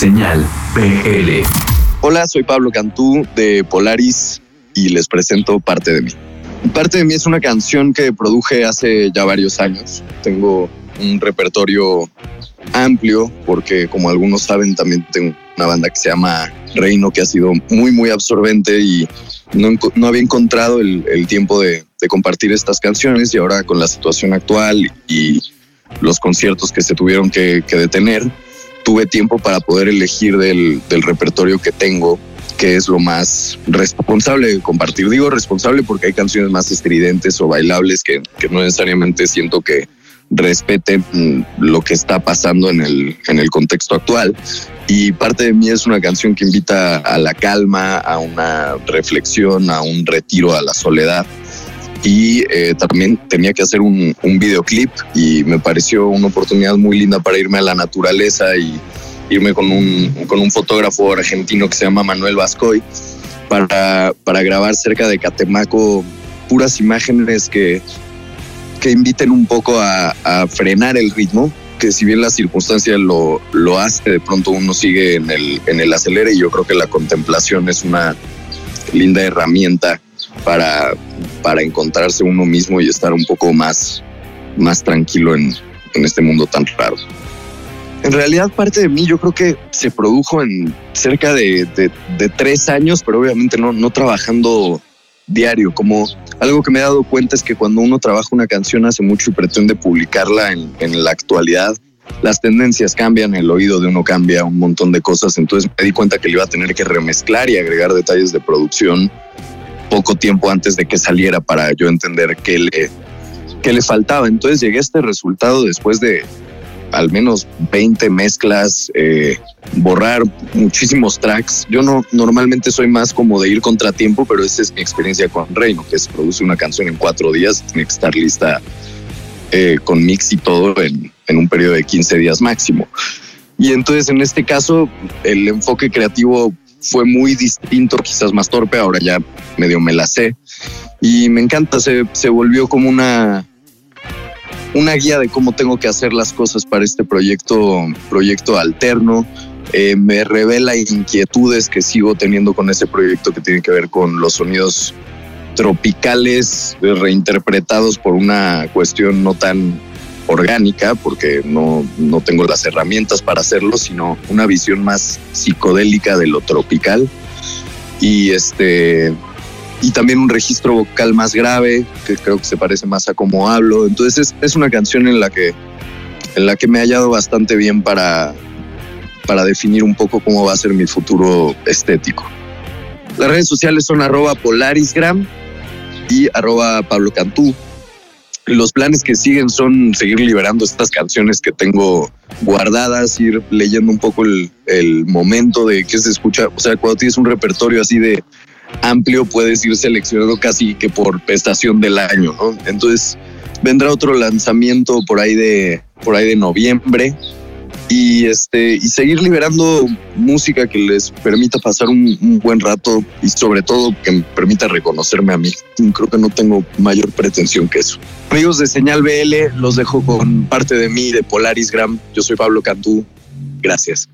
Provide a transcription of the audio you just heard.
Señal PL. Hola, soy Pablo Cantú de Polaris y les presento Parte de mí. Parte de mí es una canción que produje hace ya varios años. Tengo un repertorio amplio porque como algunos saben también tengo una banda que se llama Reino que ha sido muy muy absorbente y no, había encontrado el, tiempo de, compartir estas canciones y ahora con la situación actual y los conciertos que se tuvieron que, detener, tuve tiempo para poder elegir del, repertorio que tengo que es lo más responsable de compartir. Digo responsable porque hay canciones más estridentes o bailables que, no necesariamente siento que respeten lo que está pasando en el, en el contexto actual. Y parte de mí es una canción que invita a la calma, a una reflexión, a un retiro a la soledad y eh, también tenía que hacer un, videoclip y me pareció una oportunidad muy linda para irme a la naturaleza y irme con un, con un fotógrafo argentino que se llama Manuel Vascoy para, para grabar cerca de Catemaco puras imágenes que, que inviten un poco a, a frenar el ritmo que si bien la circunstancia lo, lo hace, de pronto uno sigue en el, en el acelere y yo creo que la contemplación es una linda herramienta para, para encontrarse uno mismo y estar un poco más, más tranquilo en, en este mundo tan raro. En realidad parte de mí yo creo que se produjo en cerca de, de, tres años, pero obviamente no, no trabajando diario. Como algo que me he dado cuenta es que cuando uno trabaja una canción hace mucho y pretende publicarla en, en la actualidad, las tendencias cambian, el oído de uno cambia, un montón de cosas. Entonces me di cuenta que le iba a tener que remezclar y agregar detalles de producción poco tiempo antes de que saliera para yo entender qué le, qué le faltaba. Entonces llegué a este resultado después de al menos 20 mezclas, eh, borrar muchísimos tracks. Yo no normalmente soy más como de ir contratiempo, pero esa es mi experiencia con Reino, que se produce una canción en cuatro días, tiene que estar lista eh, con mix y todo en, en un periodo de 15 días máximo. Y entonces en este caso el enfoque creativo fue muy distinto, quizás más torpe, ahora ya medio me la sé. Y me encanta, se, se volvió como una, una guía de cómo tengo que hacer las cosas para este proyecto, proyecto alterno. Eh, me revela inquietudes que sigo teniendo con ese proyecto que tiene que ver con los sonidos tropicales reinterpretados por una cuestión no tan orgánica, porque no, no tengo las herramientas para hacerlo, sino una visión más psicodélica de lo tropical. Y este y también un registro vocal más grave, que creo que se parece más a cómo hablo. Entonces es, una canción en la que en la que me he hallado bastante bien para, para definir un poco cómo va a ser mi futuro estético. Las redes sociales son arroba polarisgram y arroba Pablo Cantú los planes que siguen son seguir liberando estas canciones que tengo guardadas, ir leyendo un poco el, momento de qué se escucha. O sea, cuando tienes un repertorio así de amplio, puedes ir seleccionando casi que por estación del año, ¿no? Entonces vendrá otro lanzamiento por ahí de, por ahí de noviembre y este y seguir liberando música que les permita pasar un, buen rato y sobre todo que me permita reconocerme a mí. Creo que no tengo mayor pretensión que eso. Amigos de Señal BL, los dejo con parte de mí de Polarisgram. Yo soy Pablo Cantú. Gracias.